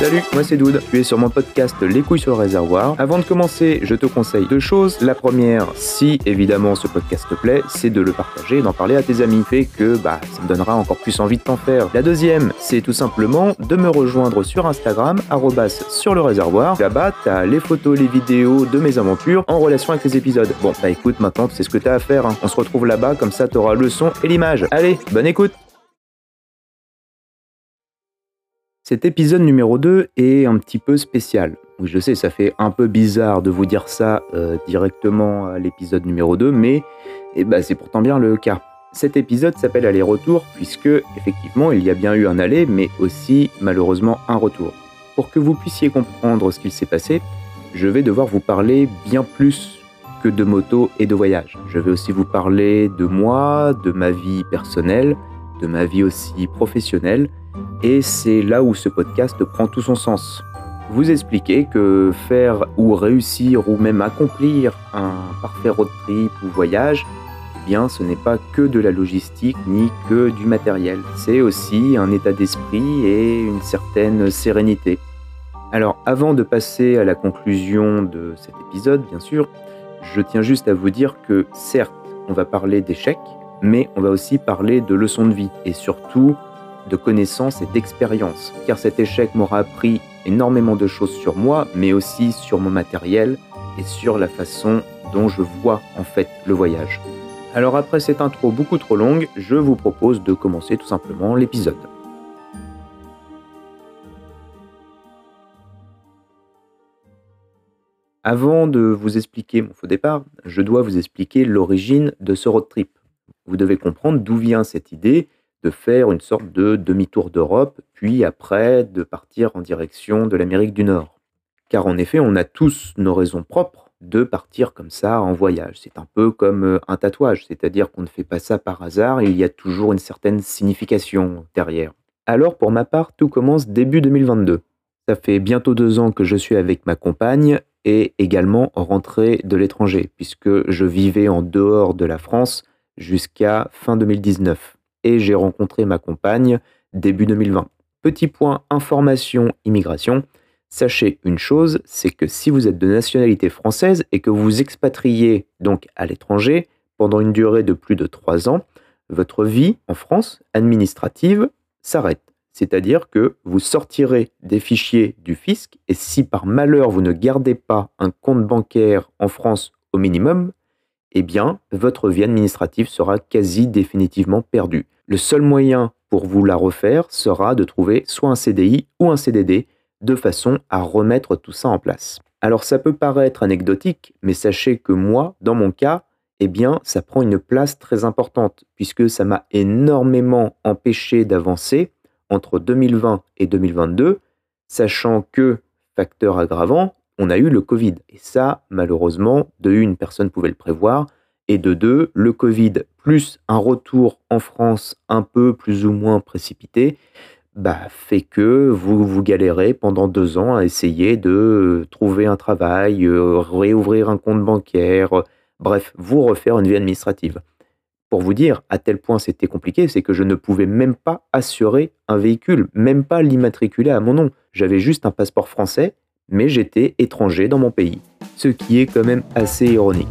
Salut, moi c'est Doud. Tu es sur mon podcast Les couilles sur le réservoir. Avant de commencer, je te conseille deux choses. La première, si évidemment ce podcast te plaît, c'est de le partager et d'en parler à tes amis. Fait que bah ça me donnera encore plus envie de t'en faire. La deuxième, c'est tout simplement de me rejoindre sur Instagram, sur le réservoir. Là-bas, t'as les photos, les vidéos de mes aventures en relation avec les épisodes. Bon, bah écoute, maintenant sais ce que t'as à faire. hein. On se retrouve là-bas, comme ça t'auras le son et l'image. Allez, bonne écoute Cet épisode numéro 2 est un petit peu spécial. Oui, je sais, ça fait un peu bizarre de vous dire ça euh, directement à l'épisode numéro 2, mais eh ben, c'est pourtant bien le cas. Cet épisode s'appelle Aller-retour, puisque effectivement il y a bien eu un aller, mais aussi malheureusement un retour. Pour que vous puissiez comprendre ce qu'il s'est passé, je vais devoir vous parler bien plus que de moto et de voyage. Je vais aussi vous parler de moi, de ma vie personnelle, de ma vie aussi professionnelle, et c'est là où ce podcast prend tout son sens. Vous expliquer que faire ou réussir ou même accomplir un parfait road trip ou voyage, eh bien ce n'est pas que de la logistique ni que du matériel. C'est aussi un état d'esprit et une certaine sérénité. Alors avant de passer à la conclusion de cet épisode, bien sûr, je tiens juste à vous dire que certes, on va parler d'échecs, mais on va aussi parler de leçons de vie et surtout de connaissances et d'expériences, car cet échec m'aura appris énormément de choses sur moi, mais aussi sur mon matériel et sur la façon dont je vois en fait le voyage. Alors après cette intro beaucoup trop longue, je vous propose de commencer tout simplement l'épisode. Avant de vous expliquer mon faux départ, je dois vous expliquer l'origine de ce road trip. Vous devez comprendre d'où vient cette idée de faire une sorte de demi-tour d'Europe, puis après de partir en direction de l'Amérique du Nord. Car en effet, on a tous nos raisons propres de partir comme ça en voyage. C'est un peu comme euh, un tatouage, c'est-à-dire qu'on ne fait pas ça par hasard, il y a toujours une certaine signification derrière. Alors pour ma part, tout commence début 2022. Ça fait bientôt deux ans que je suis avec ma compagne et également rentré de l'étranger, puisque je vivais en dehors de la France jusqu'à fin 2019 et j'ai rencontré ma compagne début 2020. Petit point information immigration, sachez une chose, c'est que si vous êtes de nationalité française et que vous expatriez donc à l'étranger pendant une durée de plus de trois ans, votre vie en France administrative s'arrête. C'est-à-dire que vous sortirez des fichiers du fisc et si par malheur vous ne gardez pas un compte bancaire en France au minimum, eh bien, votre vie administrative sera quasi définitivement perdue. Le seul moyen pour vous la refaire sera de trouver soit un CDI ou un CDD de façon à remettre tout ça en place. Alors ça peut paraître anecdotique, mais sachez que moi, dans mon cas, eh bien, ça prend une place très importante puisque ça m'a énormément empêché d'avancer entre 2020 et 2022, sachant que, facteur aggravant, on a eu le Covid. Et ça, malheureusement, de une, personne pouvait le prévoir, et de deux, le Covid plus un retour en France un peu plus ou moins précipité, bah, fait que vous vous galérez pendant deux ans à essayer de trouver un travail, euh, réouvrir un compte bancaire, bref, vous refaire une vie administrative. Pour vous dire à tel point c'était compliqué, c'est que je ne pouvais même pas assurer un véhicule, même pas l'immatriculer à mon nom. J'avais juste un passeport français, mais j'étais étranger dans mon pays. Ce qui est quand même assez ironique.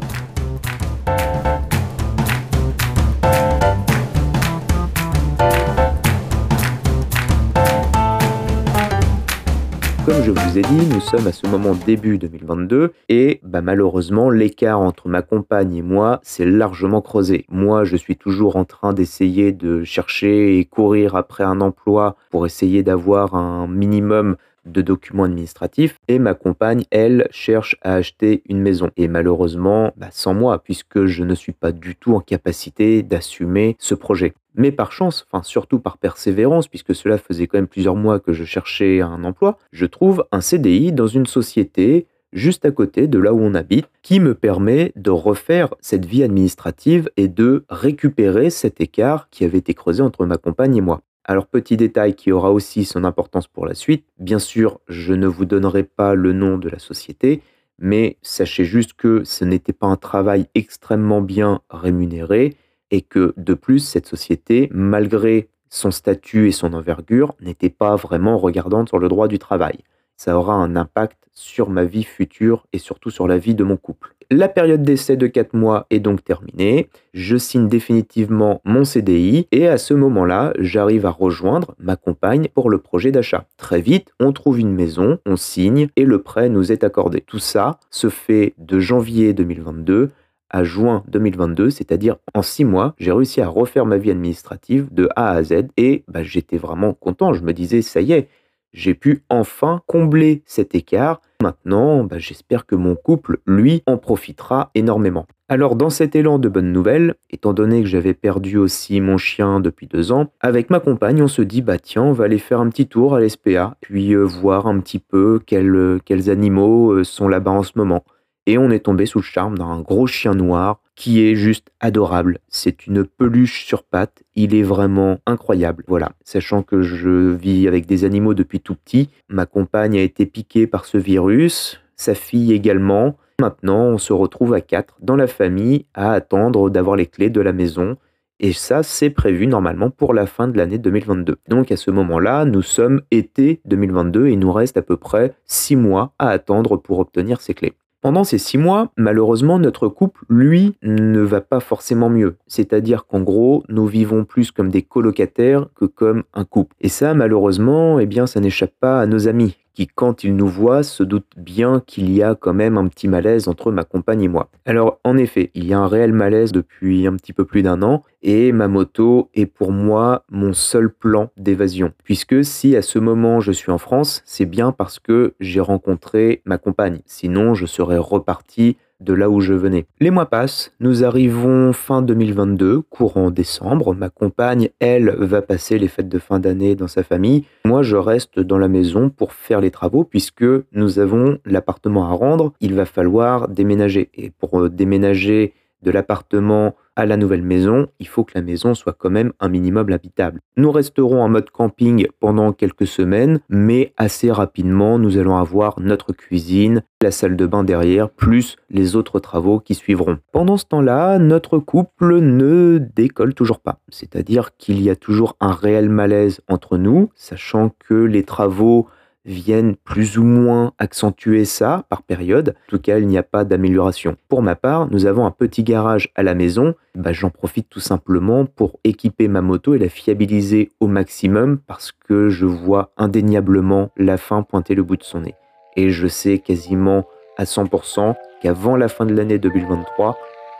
Comme je vous ai dit, nous sommes à ce moment début 2022 et bah, malheureusement l'écart entre ma compagne et moi s'est largement creusé. Moi je suis toujours en train d'essayer de chercher et courir après un emploi pour essayer d'avoir un minimum de documents administratifs et ma compagne, elle, cherche à acheter une maison. Et malheureusement, bah, sans moi, puisque je ne suis pas du tout en capacité d'assumer ce projet. Mais par chance, enfin surtout par persévérance, puisque cela faisait quand même plusieurs mois que je cherchais un emploi, je trouve un CDI dans une société juste à côté de là où on habite, qui me permet de refaire cette vie administrative et de récupérer cet écart qui avait été creusé entre ma compagne et moi. Alors petit détail qui aura aussi son importance pour la suite, bien sûr je ne vous donnerai pas le nom de la société, mais sachez juste que ce n'était pas un travail extrêmement bien rémunéré et que de plus cette société, malgré son statut et son envergure n'étaient pas vraiment regardantes sur le droit du travail. Ça aura un impact sur ma vie future et surtout sur la vie de mon couple. La période d'essai de 4 mois est donc terminée, je signe définitivement mon CDI et à ce moment-là, j'arrive à rejoindre ma compagne pour le projet d'achat. Très vite, on trouve une maison, on signe et le prêt nous est accordé. Tout ça se fait de janvier 2022 à juin 2022, c'est-à-dire en six mois, j'ai réussi à refaire ma vie administrative de A à Z et bah, j'étais vraiment content. Je me disais, ça y est, j'ai pu enfin combler cet écart. Maintenant, bah, j'espère que mon couple, lui, en profitera énormément. Alors dans cet élan de bonnes nouvelles, étant donné que j'avais perdu aussi mon chien depuis deux ans, avec ma compagne on se dit bah tiens on va aller faire un petit tour à l'SPA, puis euh, voir un petit peu quels, quels animaux euh, sont là-bas en ce moment et on est tombé sous le charme d'un gros chien noir qui est juste adorable. C'est une peluche sur pattes, il est vraiment incroyable. Voilà, sachant que je vis avec des animaux depuis tout petit, ma compagne a été piquée par ce virus, sa fille également. Maintenant, on se retrouve à quatre dans la famille à attendre d'avoir les clés de la maison. Et ça, c'est prévu normalement pour la fin de l'année 2022. Donc à ce moment-là, nous sommes été 2022 et il nous reste à peu près six mois à attendre pour obtenir ces clés. Pendant ces six mois, malheureusement, notre couple, lui, ne va pas forcément mieux. C'est-à-dire qu'en gros, nous vivons plus comme des colocataires que comme un couple. Et ça, malheureusement, eh bien, ça n'échappe pas à nos amis, qui, quand ils nous voient, se doutent bien qu'il y a quand même un petit malaise entre ma compagne et moi. Alors, en effet, il y a un réel malaise depuis un petit peu plus d'un an, et ma moto est pour moi mon seul plan d'évasion. Puisque si à ce moment je suis en France, c'est bien parce que j'ai rencontré ma compagne. Sinon, je serais reparti de là où je venais. Les mois passent, nous arrivons fin 2022, courant décembre. Ma compagne, elle, va passer les fêtes de fin d'année dans sa famille. Moi, je reste dans la maison pour faire les travaux puisque nous avons l'appartement à rendre. Il va falloir déménager. Et pour euh, déménager de l'appartement à la nouvelle maison, il faut que la maison soit quand même un minimum habitable. Nous resterons en mode camping pendant quelques semaines, mais assez rapidement, nous allons avoir notre cuisine, la salle de bain derrière, plus les autres travaux qui suivront. Pendant ce temps-là, notre couple ne décolle toujours pas. C'est-à-dire qu'il y a toujours un réel malaise entre nous, sachant que les travaux viennent plus ou moins accentuer ça par période. En tout cas, il n'y a pas d'amélioration. Pour ma part, nous avons un petit garage à la maison. Bah, J'en profite tout simplement pour équiper ma moto et la fiabiliser au maximum parce que je vois indéniablement la fin pointer le bout de son nez. Et je sais quasiment à 100% qu'avant la fin de l'année 2023,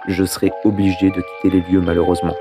je serai obligé de quitter les lieux malheureusement.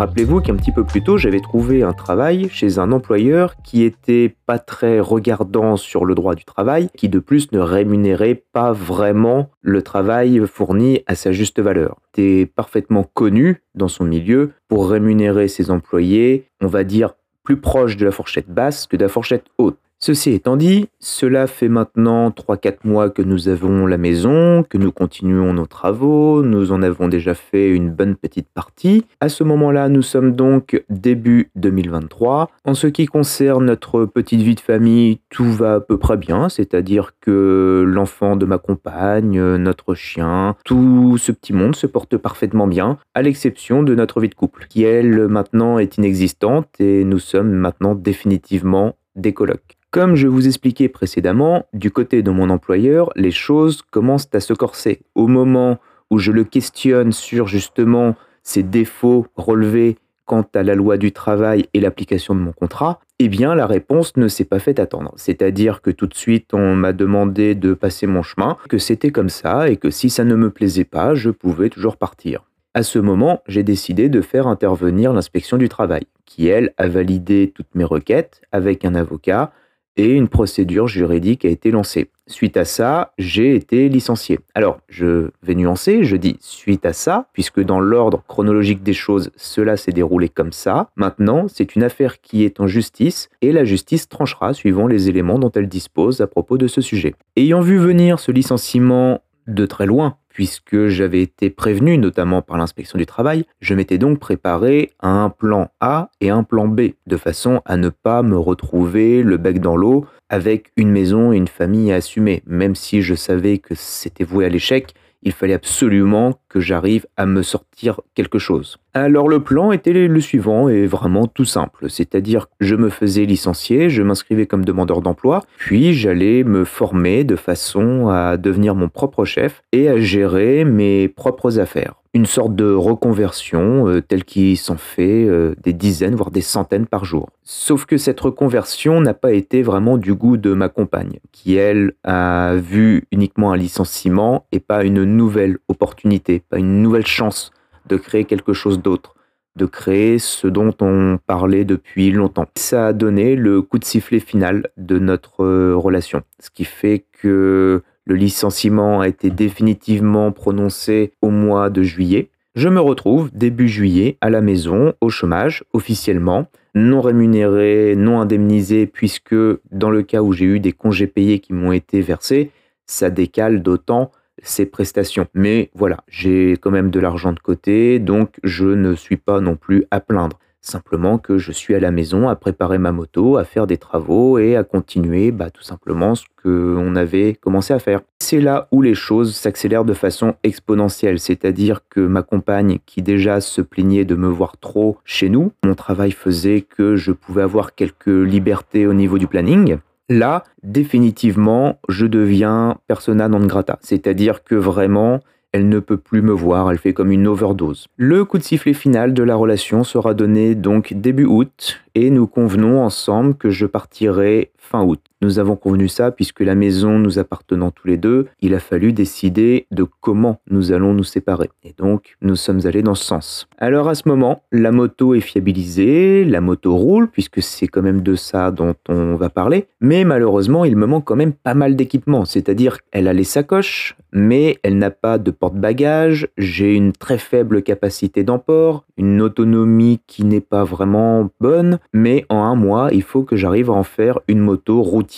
Rappelez-vous qu'un petit peu plus tôt, j'avais trouvé un travail chez un employeur qui était pas très regardant sur le droit du travail, qui de plus ne rémunérait pas vraiment le travail fourni à sa juste valeur. Était parfaitement connu dans son milieu pour rémunérer ses employés, on va dire plus proche de la fourchette basse que de la fourchette haute. Ceci étant dit, cela fait maintenant 3-4 mois que nous avons la maison, que nous continuons nos travaux, nous en avons déjà fait une bonne petite partie. À ce moment-là, nous sommes donc début 2023. En ce qui concerne notre petite vie de famille, tout va à peu près bien, c'est-à-dire que l'enfant de ma compagne, notre chien, tout ce petit monde se porte parfaitement bien, à l'exception de notre vie de couple, qui elle maintenant est inexistante et nous sommes maintenant définitivement des colocs. Comme je vous expliquais précédemment, du côté de mon employeur, les choses commencent à se corser. Au moment où je le questionne sur justement ses défauts relevés quant à la loi du travail et l'application de mon contrat, eh bien la réponse ne s'est pas fait attendre. C'est-à-dire que tout de suite on m'a demandé de passer mon chemin, que c'était comme ça et que si ça ne me plaisait pas, je pouvais toujours partir. À ce moment, j'ai décidé de faire intervenir l'inspection du travail, qui elle a validé toutes mes requêtes avec un avocat et une procédure juridique a été lancée. Suite à ça, j'ai été licencié. Alors, je vais nuancer, je dis suite à ça, puisque dans l'ordre chronologique des choses, cela s'est déroulé comme ça. Maintenant, c'est une affaire qui est en justice, et la justice tranchera suivant les éléments dont elle dispose à propos de ce sujet. Ayant vu venir ce licenciement de très loin, puisque j'avais été prévenu notamment par l'inspection du travail, je m'étais donc préparé à un plan A et un plan B, de façon à ne pas me retrouver le bec dans l'eau avec une maison et une famille à assumer, même si je savais que c'était voué à l'échec, il fallait absolument que j'arrive à me sortir quelque chose. Alors le plan était le suivant et vraiment tout simple, c'est-à-dire je me faisais licencier, je m'inscrivais comme demandeur d'emploi, puis j'allais me former de façon à devenir mon propre chef et à gérer mes propres affaires une sorte de reconversion euh, telle qu'il s'en fait euh, des dizaines, voire des centaines par jour. Sauf que cette reconversion n'a pas été vraiment du goût de ma compagne, qui elle a vu uniquement un licenciement et pas une nouvelle opportunité, pas une nouvelle chance de créer quelque chose d'autre de créer ce dont on parlait depuis longtemps. Ça a donné le coup de sifflet final de notre euh, relation, ce qui fait que le licenciement a été définitivement prononcé au mois de juillet. Je me retrouve début juillet à la maison, au chômage, officiellement, non rémunéré, non indemnisé, puisque dans le cas où j'ai eu des congés payés qui m'ont été versés, ça décale d'autant ces prestations. Mais voilà, j'ai quand même de l'argent de côté, donc je ne suis pas non plus à plaindre. Simplement que je suis à la maison à préparer ma moto, à faire des travaux et à continuer bah, tout simplement ce qu'on avait commencé à faire. C'est là où les choses s'accélèrent de façon exponentielle, c'est-à-dire que ma compagne qui déjà se plaignait de me voir trop chez nous, mon travail faisait que je pouvais avoir quelques libertés au niveau du planning. Là, définitivement, je deviens persona non grata, c'est-à-dire que vraiment, elle ne peut plus me voir, elle fait comme une overdose. Le coup de sifflet final de la relation sera donné donc début août et nous convenons ensemble que je partirai fin août. Nous avons convenu ça puisque la maison nous appartenant tous les deux, il a fallu décider de comment nous allons nous séparer. Et donc, nous sommes allés dans ce sens. Alors à ce moment, la moto est fiabilisée, la moto roule puisque c'est quand même de ça dont on va parler. Mais malheureusement, il me manque quand même pas mal d'équipement. C'est-à-dire qu'elle a les sacoches, mais elle n'a pas de porte-bagages. J'ai une très faible capacité d'emport, une autonomie qui n'est pas vraiment bonne mais en un mois, il faut que j'arrive à en faire une moto routière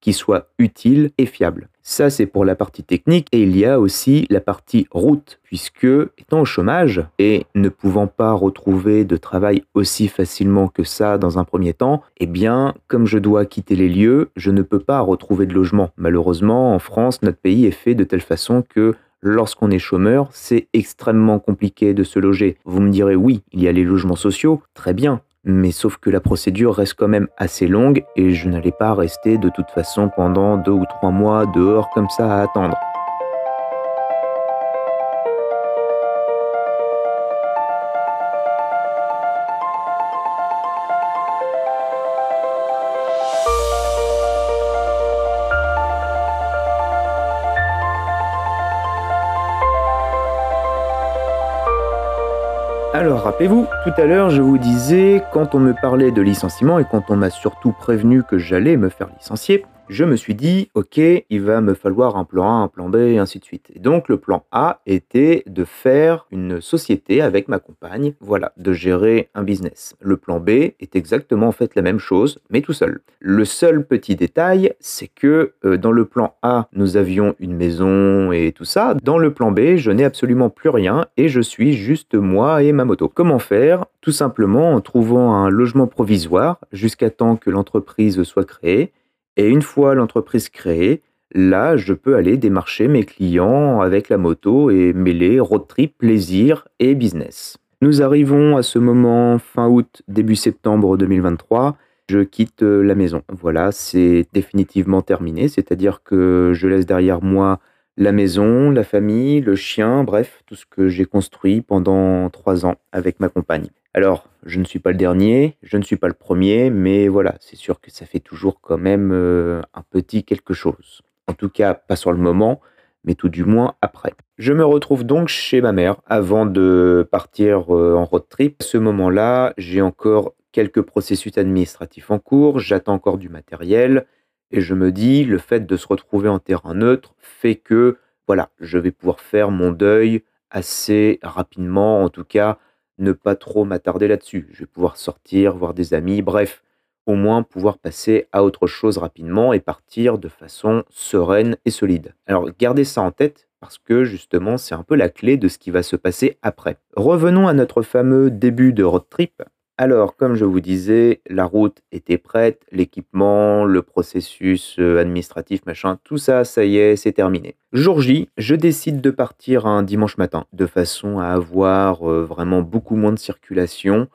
qui soit utile et fiable. Ça, c'est pour la partie technique. Et il y a aussi la partie route, puisque étant au chômage et ne pouvant pas retrouver de travail aussi facilement que ça dans un premier temps, eh bien, comme je dois quitter les lieux, je ne peux pas retrouver de logement. Malheureusement, en France, notre pays est fait de telle façon que lorsqu'on est chômeur, c'est extrêmement compliqué de se loger. Vous me direz oui, il y a les logements sociaux, très bien, mais sauf que la procédure reste quand même assez longue et je n'allais pas rester de toute façon pendant deux ou trois mois dehors comme ça à attendre. Rappelez-vous, tout à l'heure, je vous disais, quand on me parlait de licenciement et quand on m'a surtout prévenu que j'allais me faire licencier, je me suis dit, ok, il va me falloir un plan A, un plan B, et ainsi de suite. Et donc le plan A était de faire une société avec ma compagne, voilà, de gérer un business. Le plan B est exactement en fait la même chose, mais tout seul. Le seul petit détail, c'est que euh, dans le plan A, nous avions une maison et tout ça. Dans le plan B, je n'ai absolument plus rien et je suis juste moi et ma moto. Comment faire? Tout simplement en trouvant un logement provisoire jusqu'à temps que l'entreprise soit créée et une fois l'entreprise créée, là, je peux aller démarcher mes clients avec la moto et mêler road trip, plaisir et business. Nous arrivons à ce moment fin août, début septembre 2023. Je quitte euh, la maison. Voilà, c'est définitivement terminé. C'est-à-dire que je laisse derrière moi la maison, la famille, le chien, bref, tout ce que j'ai construit pendant trois ans avec ma compagne. Alors, je ne suis pas le dernier, je ne suis pas le premier, mais voilà, c'est sûr que ça fait toujours quand même euh, un petit quelque chose. En tout cas, pas sur le moment, mais tout du moins après. Je me retrouve donc chez ma mère avant de partir euh, en road trip. À ce moment-là, j'ai encore quelques processus administratifs en cours, j'attends encore du matériel, et je me dis, le fait de se retrouver en terrain neutre fait que, voilà, je vais pouvoir faire mon deuil assez rapidement, en tout cas, ne pas trop m'attarder là-dessus. Je vais pouvoir sortir, voir des amis, bref, au moins pouvoir passer à autre chose rapidement et partir de façon sereine et solide. Alors gardez ça en tête, parce que justement c'est un peu la clé de ce qui va se passer après. Revenons à notre fameux début de road trip. Alors, comme je vous disais, la route était prête, l'équipement, le processus euh, administratif, machin, tout ça, ça y est, c'est terminé. Jour J, je décide de partir un dimanche matin, de façon à avoir euh, vraiment beaucoup moins de circulation.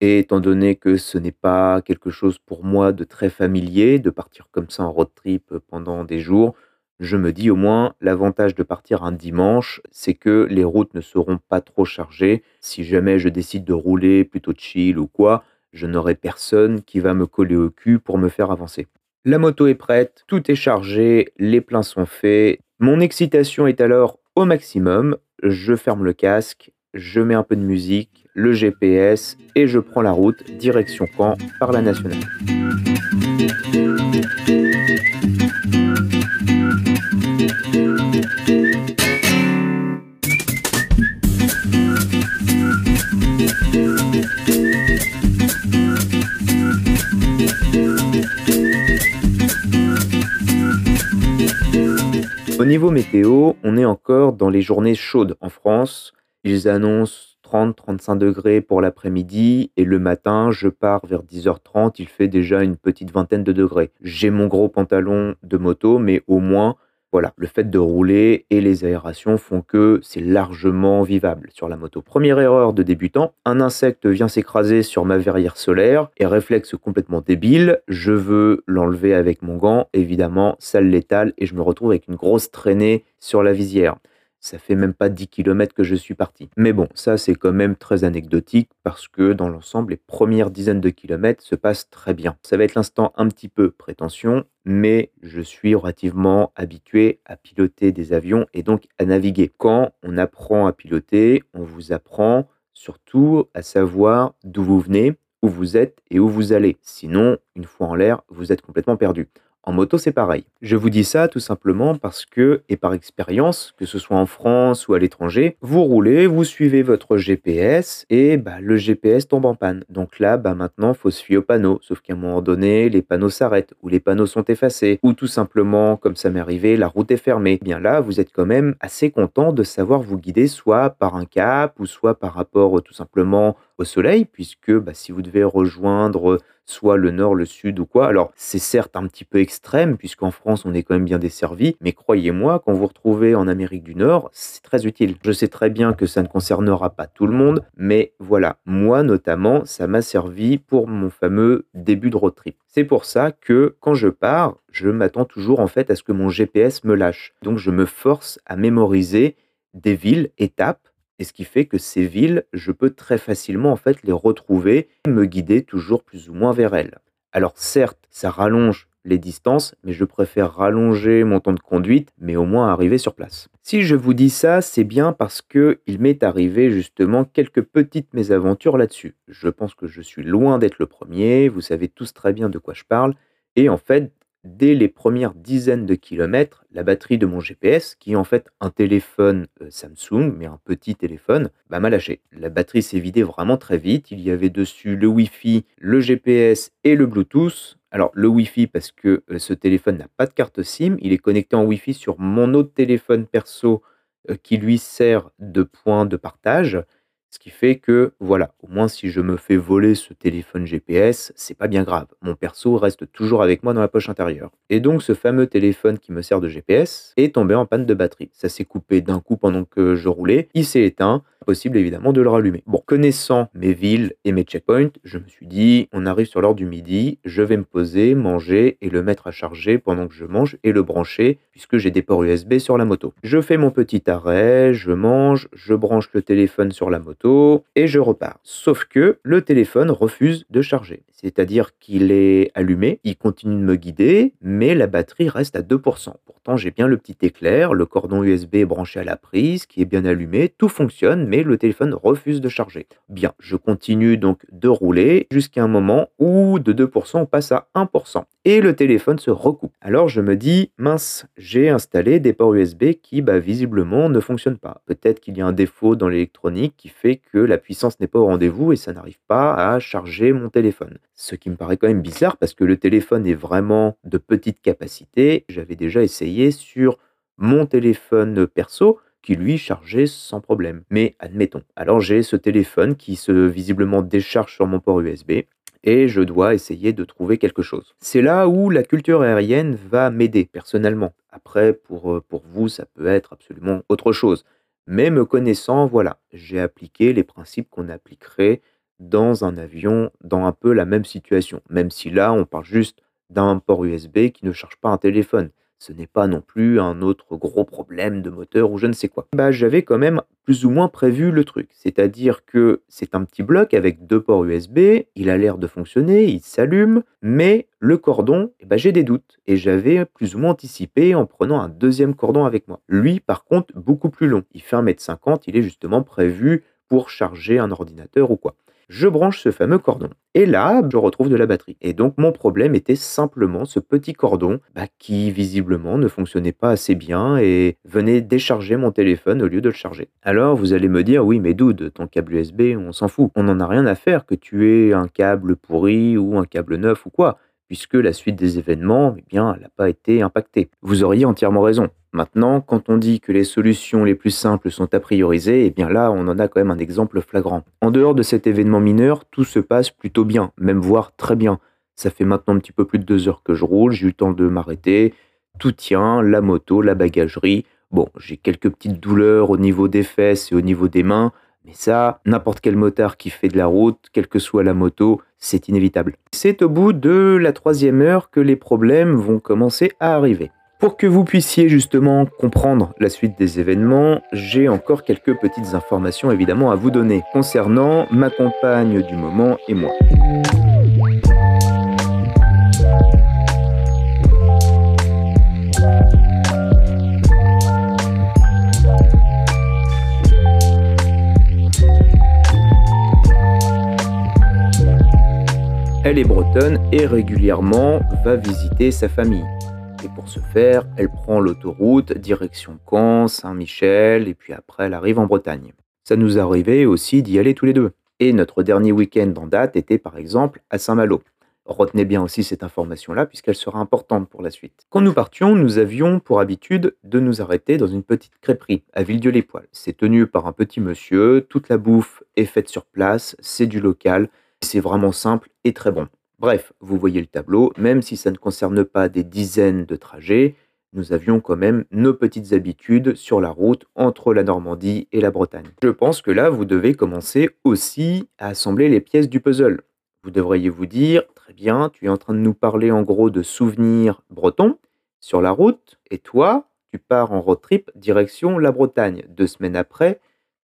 Et étant donné que ce n'est pas quelque chose pour moi de très familier, de partir comme ça en road trip pendant des jours, je me dis au moins l'avantage de partir un dimanche, c'est que les routes ne seront pas trop chargées. Si jamais je décide de rouler plutôt chill ou quoi, je n'aurai personne qui va me coller au cul pour me faire avancer. La moto est prête, tout est chargé, les pleins sont faits. Mon excitation est alors au maximum. Je ferme le casque, je mets un peu de musique, le GPS et je prends la route direction Caen par la nationale. Au niveau météo, on est encore dans les journées chaudes en France. Ils annoncent 30-35 degrés pour l'après-midi et le matin, je pars vers 10h30, il fait déjà une petite vingtaine de degrés. J'ai mon gros pantalon de moto, mais au moins voilà, le fait de rouler et les aérations font que c'est largement vivable. Sur la moto. Première erreur de débutant, un insecte vient s'écraser sur ma verrière solaire et réflexe complètement débile, je veux l'enlever avec mon gant, évidemment, ça l'étale et je me retrouve avec une grosse traînée sur la visière ça fait même pas 10 km que je suis parti. Mais bon, ça c'est quand même très anecdotique parce que dans l'ensemble, les premières dizaines de kilomètres se passent très bien. Ça va être l'instant un petit peu prétention, mais je suis relativement habitué à piloter des avions et donc à naviguer. Quand on apprend à piloter, on vous apprend surtout à savoir d'où vous venez, où vous êtes et où vous allez. Sinon, une fois en l'air, vous êtes complètement perdu. En moto, c'est pareil. Je vous dis ça tout simplement parce que, et par expérience, que ce soit en France ou à l'étranger, vous roulez, vous suivez votre GPS et bah, le GPS tombe en panne. Donc là, bah, maintenant, faut se fier aux panneaux. Sauf qu'à un moment donné, les panneaux s'arrêtent ou les panneaux sont effacés ou tout simplement, comme ça m'est arrivé, la route est fermée. Eh bien là, vous êtes quand même assez content de savoir vous guider soit par un cap ou soit par rapport tout simplement au soleil, puisque bah, si vous devez rejoindre soit le nord, le sud ou quoi. Alors, c'est certes un petit peu extrême, puisqu'en France, on est quand même bien desservi, mais croyez-moi, quand vous retrouvez en Amérique du Nord, c'est très utile. Je sais très bien que ça ne concernera pas tout le monde, mais voilà, moi notamment, ça m'a servi pour mon fameux début de road trip. C'est pour ça que quand je pars, je m'attends toujours en fait à ce que mon GPS me lâche. Donc je me force à mémoriser des villes, étapes, et ce qui fait que ces villes, je peux très facilement en fait les retrouver et me guider toujours plus ou moins vers elles. Alors certes, ça rallonge les distances, mais je préfère rallonger mon temps de conduite, mais au moins arriver sur place. Si je vous dis ça, c'est bien parce que il m'est arrivé justement quelques petites mésaventures là-dessus. Je pense que je suis loin d'être le premier, vous savez tous très bien de quoi je parle, et en fait, dès les premières dizaines de kilomètres, la batterie de mon GPS, qui est en fait un téléphone euh, Samsung, mais un petit téléphone, m'a lâché. La batterie s'est vidée vraiment très vite. Il y avait dessus le Wi-Fi, le GPS et le Bluetooth. Alors le Wi-Fi parce que euh, ce téléphone n'a pas de carte SIM, il est connecté en Wi-Fi sur mon autre téléphone perso euh, qui lui sert de point de partage. Ce qui fait que, voilà, au moins si je me fais voler ce téléphone GPS, c'est pas bien grave. Mon perso reste toujours avec moi dans la poche intérieure. Et donc ce fameux téléphone qui me sert de GPS est tombé en panne de batterie. Ça s'est coupé d'un coup pendant que je roulais, il s'est éteint, possible évidemment de le rallumer. Bon, connaissant mes villes et mes checkpoints, je me suis dit, on arrive sur l'heure du midi, je vais me poser, manger et le mettre à charger pendant que je mange et le brancher puisque j'ai des ports USB sur la moto. Je fais mon petit arrêt, je mange, je branche le téléphone sur la moto et je repars. Sauf que le téléphone refuse de charger. C'est-à-dire qu'il est allumé, il continue de me guider, mais la batterie reste à 2%. Pourtant, j'ai bien le petit éclair, le cordon USB est branché à la prise, qui est bien allumé, tout fonctionne, mais le téléphone refuse de charger. Bien, je continue donc de rouler jusqu'à un moment où de 2% on passe à 1% et le téléphone se recoupe. Alors je me dis, mince, j'ai installé des ports USB qui bah, visiblement ne fonctionnent pas. Peut-être qu'il y a un défaut dans l'électronique qui fait que la puissance n'est pas au rendez-vous et ça n'arrive pas à charger mon téléphone. Ce qui me paraît quand même bizarre parce que le téléphone est vraiment de petite capacité. J'avais déjà essayé sur mon téléphone perso qui lui chargeait sans problème. Mais admettons, alors j'ai ce téléphone qui se visiblement décharge sur mon port USB et je dois essayer de trouver quelque chose. C'est là où la culture aérienne va m'aider personnellement. Après, pour, euh, pour vous, ça peut être absolument autre chose. Mais me connaissant, voilà, j'ai appliqué les principes qu'on appliquerait dans un avion, dans un peu la même situation. Même si là, on parle juste d'un port USB qui ne charge pas un téléphone ce n'est pas non plus un autre gros problème de moteur ou je ne sais quoi. Bah, j'avais quand même plus ou moins prévu le truc. C'est-à-dire que c'est un petit bloc avec deux ports USB, il a l'air de fonctionner, il s'allume, mais le cordon, eh ben, j'ai des doutes. Et j'avais plus ou moins anticipé en prenant un deuxième cordon avec moi. Lui, par contre, beaucoup plus long. Il fait 1m50, il est justement prévu pour charger un ordinateur ou quoi je branche ce fameux cordon. Et là, je retrouve de la batterie. Et donc mon problème était simplement ce petit cordon bah, qui visiblement ne fonctionnait pas assez bien et venait décharger mon téléphone au lieu de le charger. Alors vous allez me dire, oui mais Dude, ton câble USB, on s'en fout. On n'en a rien à faire que tu aies un câble pourri ou un câble neuf ou quoi puisque la suite des événements, eh n'a pas été impactée. Vous auriez entièrement raison. Maintenant, quand on dit que les solutions les plus simples sont a prioriser, eh bien là, on en a quand même un exemple flagrant. En dehors de cet événement mineur, tout se passe plutôt bien, même voire très bien. Ça fait maintenant un petit peu plus de deux heures que je roule, j'ai eu le temps de m'arrêter. Tout tient, la moto, la bagagerie. Bon, j'ai quelques petites douleurs au niveau des fesses et au niveau des mains, mais ça, n'importe quel motard qui fait de la route, quelle que soit la moto, c'est inévitable. C'est au bout de la troisième heure que les problèmes vont commencer à arriver. Pour que vous puissiez justement comprendre la suite des événements, j'ai encore quelques petites informations évidemment à vous donner concernant ma compagne du moment et moi. Elle est bretonne et régulièrement va visiter sa famille. Et pour ce faire, elle prend l'autoroute direction Caen, Saint-Michel, et puis après elle arrive en Bretagne. Ça nous arrivait aussi d'y aller tous les deux. Et notre dernier week-end en date était par exemple à Saint-Malo. Retenez bien aussi cette information-là puisqu'elle sera importante pour la suite. Quand nous partions, nous avions pour habitude de nous arrêter dans une petite crêperie à Villedieu-les-Poils. C'est tenu par un petit monsieur, toute la bouffe est faite sur place, c'est du local, c'est vraiment simple et très bon. Bref, vous voyez le tableau, même si ça ne concerne pas des dizaines de trajets, nous avions quand même nos petites habitudes sur la route entre la Normandie et la Bretagne. Je pense que là, vous devez commencer aussi à assembler les pièces du puzzle. Vous devriez vous dire, très bien, tu es en train de nous parler en gros de souvenirs bretons sur la route, et toi, tu pars en road trip direction la Bretagne. Deux semaines après,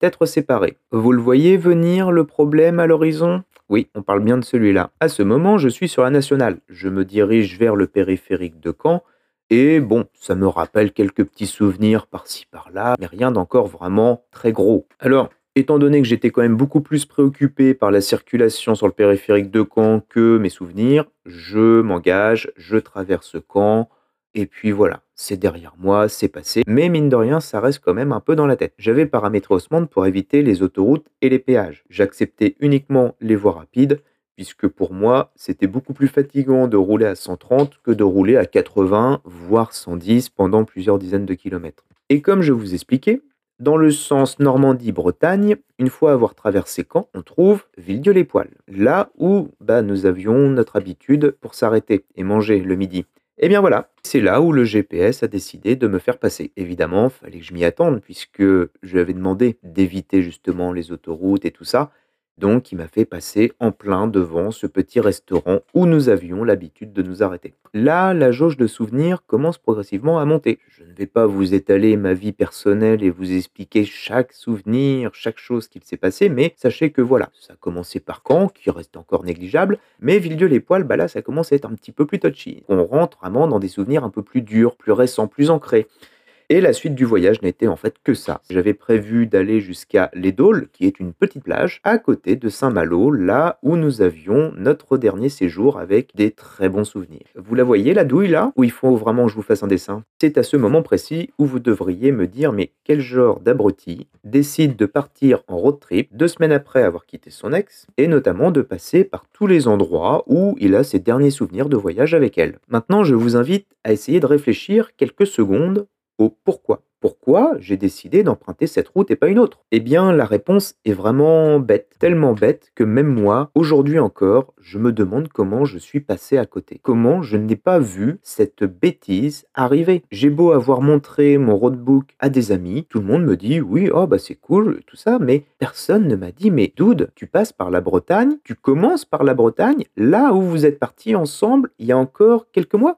être séparés. Vous le voyez venir le problème à l'horizon? Oui, on parle bien de celui-là. À ce moment, je suis sur la nationale. Je me dirige vers le périphérique de Caen. Et bon, ça me rappelle quelques petits souvenirs par-ci par-là, mais rien d'encore vraiment très gros. Alors, étant donné que j'étais quand même beaucoup plus préoccupé par la circulation sur le périphérique de Caen que mes souvenirs, je m'engage, je traverse Caen, et puis voilà, c'est derrière moi, c'est passé. Mais mine de rien, ça reste quand même un peu dans la tête. J'avais paramétré Osmond pour éviter les autoroutes et les péages. J'acceptais uniquement les voies rapides, puisque pour moi, c'était beaucoup plus fatigant de rouler à 130 que de rouler à 80, voire 110 pendant plusieurs dizaines de kilomètres. Et comme je vous expliquais, dans le sens Normandie-Bretagne, une fois avoir traversé Caen, on trouve Villedieu-les-Poils, là où bah, nous avions notre habitude pour s'arrêter et manger le midi. Et eh bien voilà, c'est là où le GPS a décidé de me faire passer. Évidemment, fallait que je m'y attende puisque je lui avais demandé d'éviter justement les autoroutes et tout ça. Donc, il m'a fait passer en plein devant ce petit restaurant où nous avions l'habitude de nous arrêter. Là, la jauge de souvenirs commence progressivement à monter. Je ne vais pas vous étaler ma vie personnelle et vous expliquer chaque souvenir, chaque chose qu'il s'est passé, mais sachez que voilà, ça a commencé par Caen, qui reste encore négligeable, mais Villedieu-les-Poils, bah là, ça commence à être un petit peu plus touchy. On rentre vraiment dans des souvenirs un peu plus durs, plus récents, plus ancrés. Et la suite du voyage n'était en fait que ça. J'avais prévu d'aller jusqu'à Les qui est une petite plage à côté de Saint-Malo, là où nous avions notre dernier séjour avec des très bons souvenirs. Vous la voyez, la douille là, où il faut vraiment que je vous fasse un dessin? C'est à ce moment précis où vous devriez me dire mais quel genre d'abruti décide de partir en road trip deux semaines après avoir quitté son ex, et notamment de passer par tous les endroits où il a ses derniers souvenirs de voyage avec elle? Maintenant, je vous invite à essayer de réfléchir quelques secondes au pourquoi. Pourquoi j'ai décidé d'emprunter cette route et pas une autre? Eh bien, la réponse est vraiment bête, tellement bête que même moi, aujourd'hui encore, je me demande comment je suis passé à côté. Comment je n'ai pas vu cette bêtise arriver. J'ai beau avoir montré mon roadbook à des amis, tout le monde me dit oui, oh bah c'est cool, tout ça, mais personne ne m'a dit mais dude, tu passes par la Bretagne, tu commences par la Bretagne, là où vous êtes partis ensemble il y a encore quelques mois.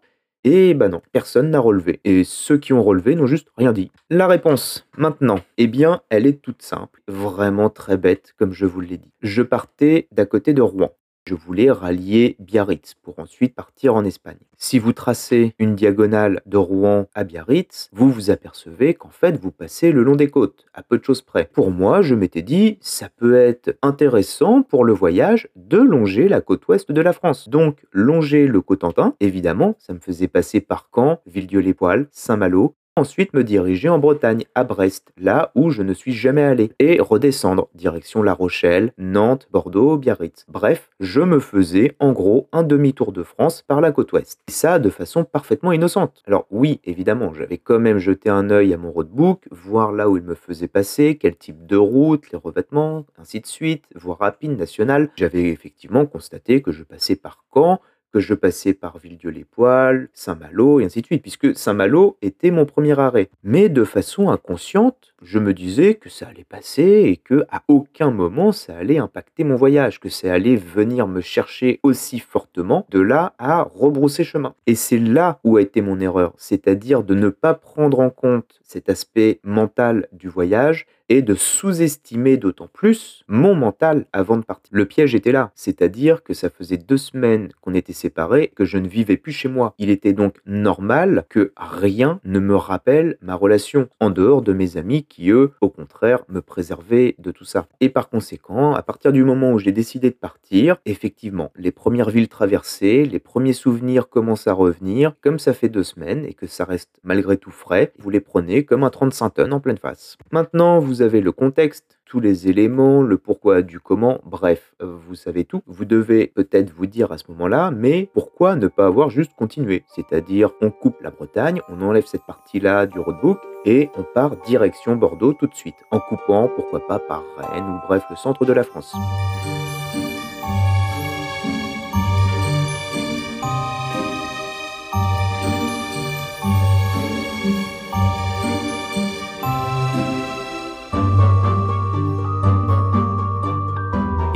Et bah non, personne n'a relevé. Et ceux qui ont relevé n'ont juste rien dit. La réponse, maintenant, eh bien, elle est toute simple, vraiment très bête, comme je vous l'ai dit. Je partais d'à côté de Rouen je voulais rallier Biarritz pour ensuite partir en Espagne. Si vous tracez une diagonale de Rouen à Biarritz, vous vous apercevez qu'en fait vous passez le long des côtes, à peu de choses près. Pour moi, je m'étais dit, ça peut être intéressant pour le voyage de longer la côte ouest de la France. Donc, longer le Cotentin, évidemment, ça me faisait passer par Caen, Villedieu-les-Poils, Saint-Malo, ensuite me diriger en Bretagne, à Brest, là où je ne suis jamais allé, et redescendre, direction La Rochelle, Nantes, Bordeaux, Biarritz. Bref, je me faisais en gros un demi-tour de France par la côte ouest. Et ça de façon parfaitement innocente. Alors oui, évidemment, j'avais quand même jeté un œil à mon roadbook, voir là où il me faisait passer, quel type de route, les revêtements, ainsi de suite, voie rapide, nationale. J'avais effectivement constaté que je passais par Caen, que je passais par Villedieu-les-Poils, Saint-Malo, et ainsi de suite, puisque Saint-Malo était mon premier arrêt. Mais de façon inconsciente, je me disais que ça allait passer et que à aucun moment ça allait impacter mon voyage, que ça allait venir me chercher aussi fortement de là à rebrousser chemin. Et c'est là où a été mon erreur, c'est-à-dire de ne pas prendre en compte cet aspect mental du voyage et de sous-estimer d'autant plus mon mental avant de partir. Le piège était là, c'est-à-dire que ça faisait deux semaines qu'on était séparés, que je ne vivais plus chez moi. Il était donc normal que rien ne me rappelle ma relation, en dehors de mes amis qui, eux, au contraire, me préservaient de tout ça. Et par conséquent, à partir du moment où j'ai décidé de partir, effectivement, les premières villes traversées, les premiers souvenirs commencent à revenir, comme ça fait deux semaines et que ça reste malgré tout frais, vous les prenez comme un 35 tonnes en pleine face. Maintenant, vous avez le contexte, tous les éléments, le pourquoi du comment, bref, vous savez tout. Vous devez peut-être vous dire à ce moment-là, mais pourquoi ne pas avoir juste continué? C'est-à-dire, on coupe la Bretagne, on enlève cette partie-là du roadbook et on part direction Bordeaux tout de suite, en coupant, pourquoi pas, par Rennes ou bref, le centre de la France.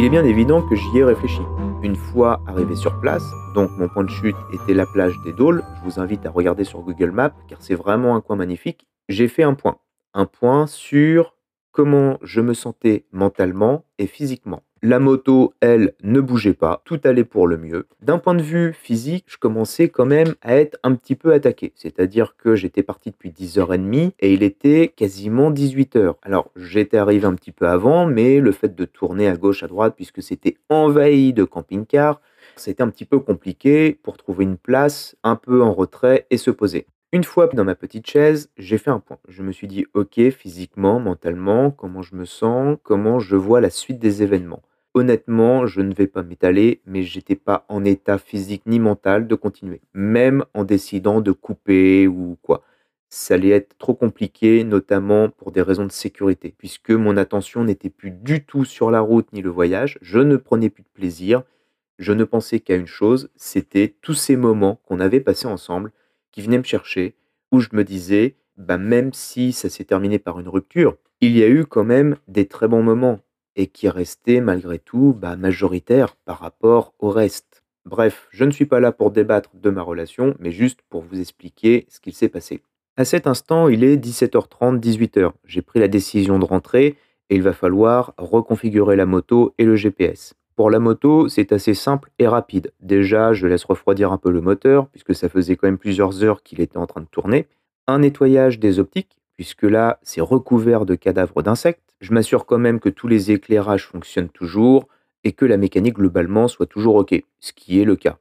Il est bien évident que j'y ai réfléchi. Une fois arrivé sur place, donc mon point de chute était la plage des Dôles, je vous invite à regarder sur Google Maps car c'est vraiment un coin magnifique, j'ai fait un point. Un point sur comment je me sentais mentalement et physiquement. La moto, elle, ne bougeait pas, tout allait pour le mieux. D'un point de vue physique, je commençais quand même à être un petit peu attaqué. C'est-à-dire que j'étais parti depuis 10h30 et il était quasiment 18h. Alors, j'étais arrivé un petit peu avant, mais le fait de tourner à gauche, à droite, puisque c'était envahi de camping-cars, c'était un petit peu compliqué pour trouver une place un peu en retrait et se poser. Une fois dans ma petite chaise, j'ai fait un point. Je me suis dit, ok, physiquement, mentalement, comment je me sens, comment je vois la suite des événements. Honnêtement, je ne vais pas m'étaler, mais j'étais pas en état physique ni mental de continuer, même en décidant de couper ou quoi. Ça allait être trop compliqué, notamment pour des raisons de sécurité, puisque mon attention n'était plus du tout sur la route ni le voyage, je ne prenais plus de plaisir, je ne pensais qu'à une chose, c'était tous ces moments qu'on avait passés ensemble, qui venait me chercher, où je me disais, bah, même si ça s'est terminé par une rupture, il y a eu quand même des très bons moments et qui restaient malgré tout bah, majoritaires par rapport au reste. Bref, je ne suis pas là pour débattre de ma relation, mais juste pour vous expliquer ce qu'il s'est passé. À cet instant, il est 17h30, 18h. J'ai pris la décision de rentrer et il va falloir reconfigurer la moto et le GPS. Pour la moto, c'est assez simple et rapide. Déjà, je laisse refroidir un peu le moteur, puisque ça faisait quand même plusieurs heures qu'il était en train de tourner. Un nettoyage des optiques, puisque là, c'est recouvert de cadavres d'insectes. Je m'assure quand même que tous les éclairages fonctionnent toujours et que la mécanique globalement soit toujours OK, ce qui est le cas.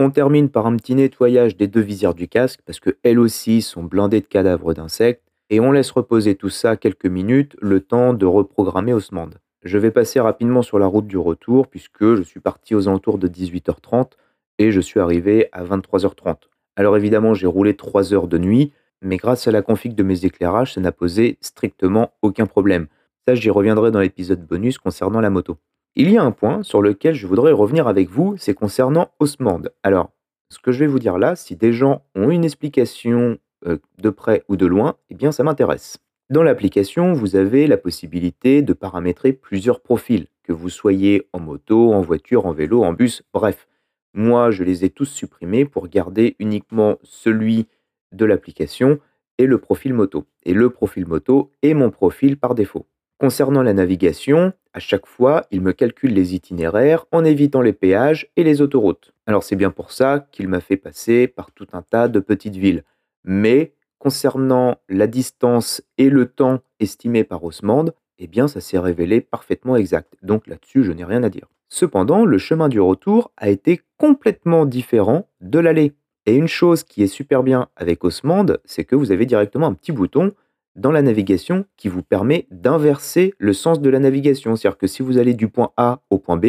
On termine par un petit nettoyage des deux visières du casque, parce que elles aussi sont blindées de cadavres d'insectes, et on laisse reposer tout ça quelques minutes, le temps de reprogrammer Osmand. Je vais passer rapidement sur la route du retour puisque je suis parti aux alentours de 18h30 et je suis arrivé à 23h30. Alors évidemment, j'ai roulé 3 heures de nuit, mais grâce à la config de mes éclairages, ça n'a posé strictement aucun problème. Ça, j'y reviendrai dans l'épisode bonus concernant la moto. Il y a un point sur lequel je voudrais revenir avec vous, c'est concernant Osmand. Alors, ce que je vais vous dire là, si des gens ont une explication euh, de près ou de loin, eh bien ça m'intéresse. Dans l'application, vous avez la possibilité de paramétrer plusieurs profils, que vous soyez en moto, en voiture, en vélo, en bus, bref. Moi, je les ai tous supprimés pour garder uniquement celui de l'application et le profil moto. Et le profil moto est mon profil par défaut. Concernant la navigation, à chaque fois, il me calcule les itinéraires en évitant les péages et les autoroutes. Alors c'est bien pour ça qu'il m'a fait passer par tout un tas de petites villes. Mais concernant la distance et le temps estimé par Osmand, eh bien ça s'est révélé parfaitement exact. Donc là-dessus, je n'ai rien à dire. Cependant, le chemin du retour a été complètement différent de l'aller. Et une chose qui est super bien avec Osmand, c'est que vous avez directement un petit bouton dans la navigation qui vous permet d'inverser le sens de la navigation. C'est-à-dire que si vous allez du point A au point B,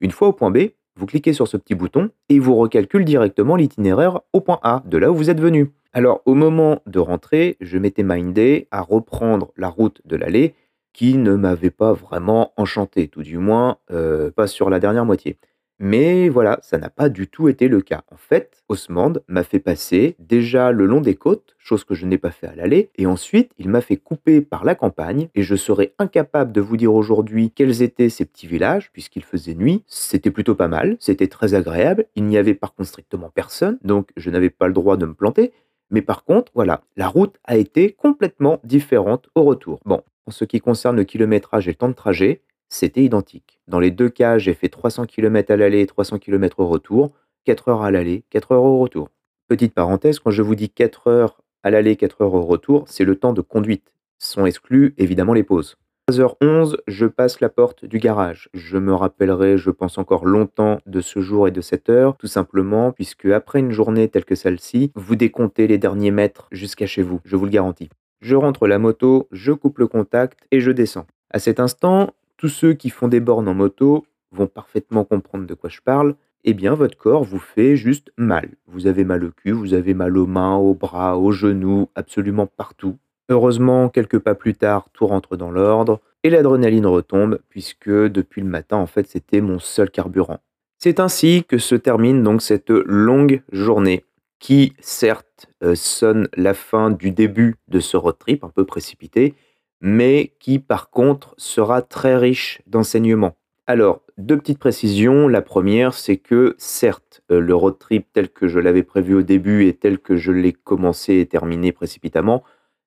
une fois au point B, vous cliquez sur ce petit bouton et vous recalcule directement l'itinéraire au point A, de là où vous êtes venu. Alors au moment de rentrer, je m'étais mindé à reprendre la route de l'allée qui ne m'avait pas vraiment enchanté, tout du moins euh, pas sur la dernière moitié. Mais voilà, ça n'a pas du tout été le cas. En fait, Osmand m'a fait passer déjà le long des côtes, chose que je n'ai pas fait à l'aller, et ensuite il m'a fait couper par la campagne, et je serais incapable de vous dire aujourd'hui quels étaient ces petits villages, puisqu'il faisait nuit. C'était plutôt pas mal, c'était très agréable, il n'y avait par contre strictement personne, donc je n'avais pas le droit de me planter. Mais par contre, voilà, la route a été complètement différente au retour. Bon, en ce qui concerne le kilométrage et le temps de trajet, c'était identique. Dans les deux cas, j'ai fait 300 km à l'aller et 300 km au retour, 4 heures à l'aller, 4 heures au retour. Petite parenthèse, quand je vous dis 4 heures à l'aller, 4 heures au retour, c'est le temps de conduite. Sont exclus évidemment les pauses. 13h11, je passe la porte du garage. Je me rappellerai, je pense encore longtemps de ce jour et de cette heure, tout simplement puisque après une journée telle que celle-ci, vous décomptez les derniers mètres jusqu'à chez vous, je vous le garantis. Je rentre la moto, je coupe le contact et je descends. À cet instant, tous ceux qui font des bornes en moto vont parfaitement comprendre de quoi je parle. Eh bien, votre corps vous fait juste mal. Vous avez mal au cul, vous avez mal aux mains, aux bras, aux genoux, absolument partout. Heureusement, quelques pas plus tard, tout rentre dans l'ordre et l'adrénaline retombe puisque depuis le matin, en fait, c'était mon seul carburant. C'est ainsi que se termine donc cette longue journée qui, certes, euh, sonne la fin du début de ce road trip un peu précipité, mais qui par contre sera très riche d'enseignements. Alors, deux petites précisions. La première, c'est que certes, euh, le road trip tel que je l'avais prévu au début et tel que je l'ai commencé et terminé précipitamment,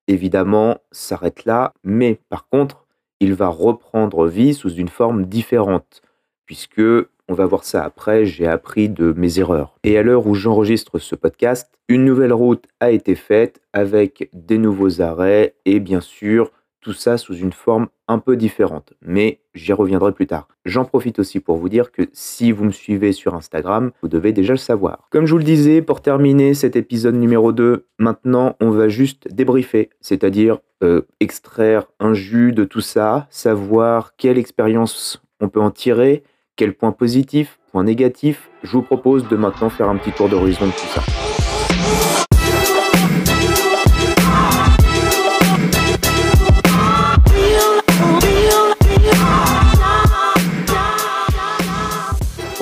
évidemment, s'arrête là. Mais par contre, il va reprendre vie sous une forme différente, puisque, on va voir ça après, j'ai appris de mes erreurs. Et à l'heure où j'enregistre ce podcast, une nouvelle route a été faite avec des nouveaux arrêts et bien sûr tout ça sous une forme un peu différente, mais j'y reviendrai plus tard. J'en profite aussi pour vous dire que si vous me suivez sur Instagram, vous devez déjà le savoir. Comme je vous le disais, pour terminer cet épisode numéro 2, maintenant on va juste débriefer, c'est-à-dire euh, extraire un jus de tout ça, savoir quelle expérience on peut en tirer, quels points positifs, points négatifs. Je vous propose de maintenant faire un petit tour d'horizon de tout ça.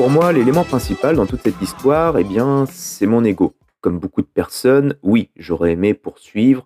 Pour moi, l'élément principal dans toute cette histoire, eh bien, c'est mon ego. Comme beaucoup de personnes, oui, j'aurais aimé poursuivre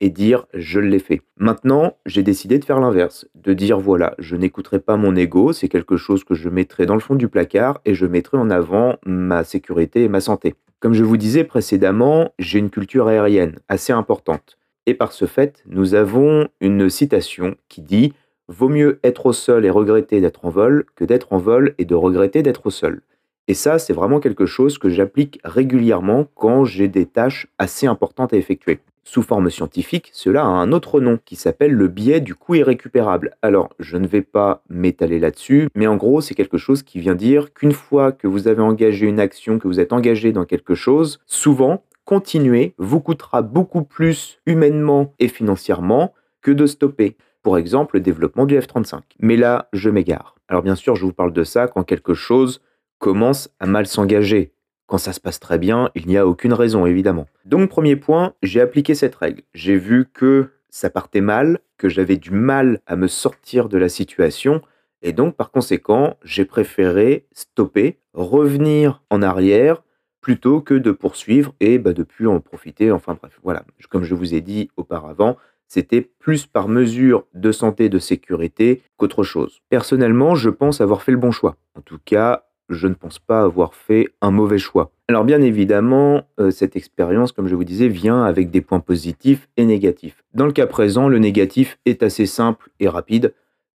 et dire je l'ai fait. Maintenant, j'ai décidé de faire l'inverse, de dire voilà, je n'écouterai pas mon ego, c'est quelque chose que je mettrai dans le fond du placard et je mettrai en avant ma sécurité et ma santé. Comme je vous disais précédemment, j'ai une culture aérienne assez importante. Et par ce fait, nous avons une citation qui dit Vaut mieux être au sol et regretter d'être en vol que d'être en vol et de regretter d'être au sol. Et ça, c'est vraiment quelque chose que j'applique régulièrement quand j'ai des tâches assez importantes à effectuer. Sous forme scientifique, cela a un autre nom qui s'appelle le biais du coût irrécupérable. Alors, je ne vais pas m'étaler là-dessus, mais en gros, c'est quelque chose qui vient dire qu'une fois que vous avez engagé une action, que vous êtes engagé dans quelque chose, souvent, continuer vous coûtera beaucoup plus humainement et financièrement que de stopper pour exemple le développement du F-35. Mais là, je m'égare. Alors bien sûr, je vous parle de ça quand quelque chose commence à mal s'engager, Quand ça se passe très bien, il n'y a aucune raison, évidemment. Donc, premier point, j'ai appliqué cette règle. J'ai vu que ça partait mal, que j'avais du mal à me sortir de la situation, et donc, par conséquent, j'ai préféré stopper, revenir en arrière, plutôt que de poursuivre et bah, de plus en profiter. Enfin bref, voilà, comme je vous ai dit auparavant, c'était plus par mesure de santé, de sécurité qu'autre chose. Personnellement, je pense avoir fait le bon choix. En tout cas, je ne pense pas avoir fait un mauvais choix. Alors bien évidemment, euh, cette expérience, comme je vous disais, vient avec des points positifs et négatifs. Dans le cas présent, le négatif est assez simple et rapide.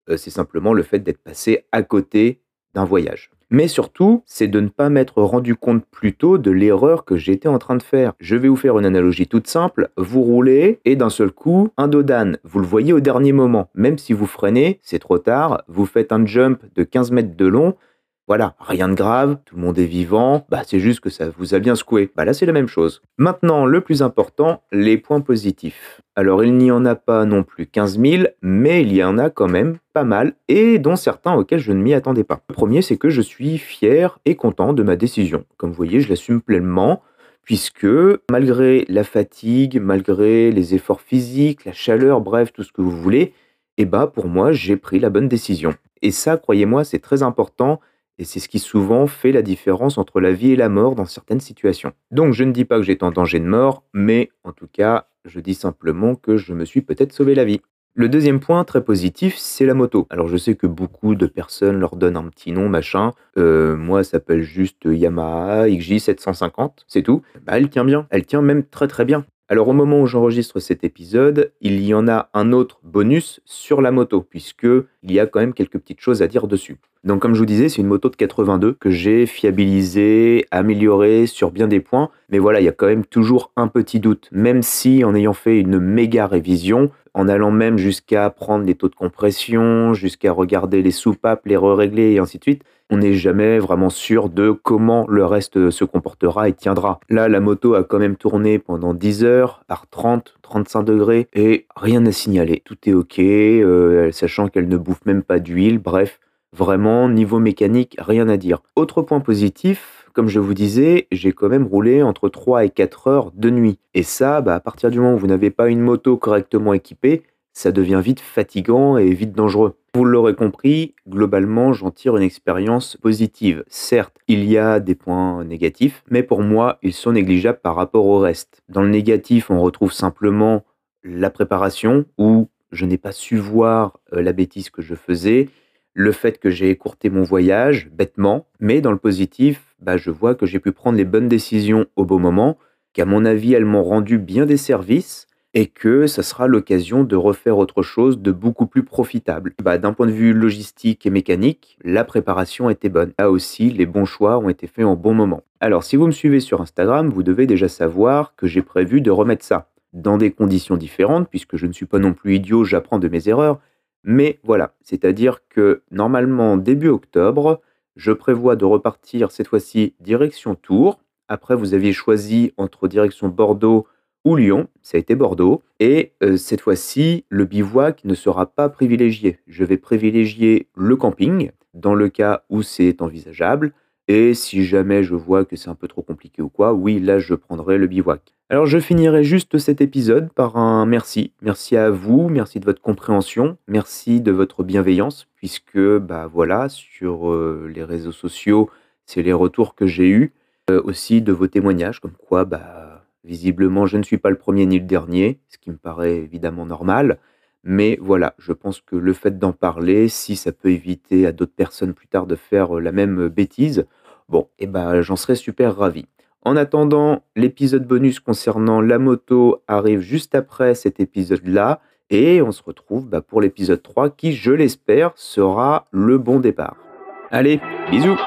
Euh, c'est simplement le fait d'être passé à côté d'un voyage. Mais surtout, c'est de ne pas m'être rendu compte plus tôt de l'erreur que j'étais en train de faire. Je vais vous faire une analogie toute simple. Vous roulez et d'un seul coup, un dos d'âne, vous le voyez au dernier moment. Même si vous freinez, c'est trop tard, vous faites un jump de 15 mètres de long, voilà, rien de grave, tout le monde est vivant, bah c'est juste que ça vous a bien secoué. Bah là c'est la même chose. Maintenant, le plus important, les points positifs. Alors il n'y en a pas non plus 15 000, mais il y en a quand même pas mal, et dont certains auxquels je ne m'y attendais pas. Le premier, c'est que je suis fier et content de ma décision. Comme vous voyez, je l'assume pleinement puisque malgré la fatigue, malgré les efforts physiques, la chaleur, bref, tout ce que vous voulez, eh bah pour moi, j'ai pris la bonne décision. Et ça, croyez-moi, c'est très important et c'est ce qui souvent fait la différence entre la vie et la mort dans certaines situations. Donc je ne dis pas que j'étais en danger de mort, mais en tout cas, je dis simplement que je me suis peut-être sauvé la vie. Le deuxième point très positif, c'est la moto. Alors je sais que beaucoup de personnes leur donnent un petit nom, machin. Euh, moi, ça s'appelle juste Yamaha XJ750, c'est tout. Bah, elle tient bien. Elle tient même très très bien. Alors au moment où j'enregistre cet épisode, il y en a un autre bonus sur la moto, puisque il y a quand même quelques petites choses à dire dessus. Donc comme je vous disais, c'est une moto de 82 que j'ai fiabilisée, améliorée sur bien des points, mais voilà, il y a quand même toujours un petit doute, même si en ayant fait une méga révision, en allant même jusqu'à prendre les taux de compression, jusqu'à regarder les soupapes, les re-régler et ainsi de suite, on n'est jamais vraiment sûr de comment le reste se comportera et tiendra. Là, la moto a quand même tourné pendant 10 heures, par 30, 35 degrés, et rien à signaler. Tout est ok, euh, sachant qu'elle ne bouffe même pas d'huile, bref, vraiment, niveau mécanique, rien à dire. Autre point positif, comme je vous disais, j'ai quand même roulé entre 3 et 4 heures de nuit. Et ça, bah, à partir du moment où vous n'avez pas une moto correctement équipée, ça devient vite fatigant et vite dangereux. Vous l'aurez compris, globalement, j'en tire une expérience positive. Certes, il y a des points négatifs, mais pour moi, ils sont négligeables par rapport au reste. Dans le négatif, on retrouve simplement la préparation, où je n'ai pas su voir euh, la bêtise que je faisais, le fait que j'ai écourté mon voyage, bêtement, mais dans le positif, bah, je vois que j'ai pu prendre les bonnes décisions au bon moment, qu'à mon avis, elles m'ont rendu bien des services, et que ça sera l'occasion de refaire autre chose de beaucoup plus profitable. Bah, D'un point de vue logistique et mécanique, la préparation était bonne. Là aussi, les bons choix ont été faits en bon moment. Alors, si vous me suivez sur Instagram, vous devez déjà savoir que j'ai prévu de remettre ça dans des conditions différentes, puisque je ne suis pas non plus idiot, j'apprends de mes erreurs. Mais voilà, c'est-à-dire que normalement, début octobre, je prévois de repartir cette fois-ci direction Tours. Après, vous aviez choisi entre direction Bordeaux ou Lyon, ça a été Bordeaux. Et euh, cette fois-ci, le bivouac ne sera pas privilégié. Je vais privilégier le camping dans le cas où c'est envisageable. Et si jamais je vois que c'est un peu trop compliqué ou quoi, oui, là, je prendrai le bivouac. Alors, je finirai juste cet épisode par un merci. Merci à vous, merci de votre compréhension, merci de votre bienveillance, puisque, bah voilà, sur euh, les réseaux sociaux, c'est les retours que j'ai eus, euh, aussi de vos témoignages, comme quoi, bah, Visiblement, je ne suis pas le premier ni le dernier, ce qui me paraît évidemment normal. Mais voilà, je pense que le fait d'en parler, si ça peut éviter à d'autres personnes plus tard de faire euh, la même bêtise, bon, eh ben, j'en serais super ravi. En attendant, l'épisode bonus concernant la moto arrive juste après cet épisode-là. Et on se retrouve bah, pour l'épisode 3 qui, je l'espère, sera le bon départ. Allez, bisous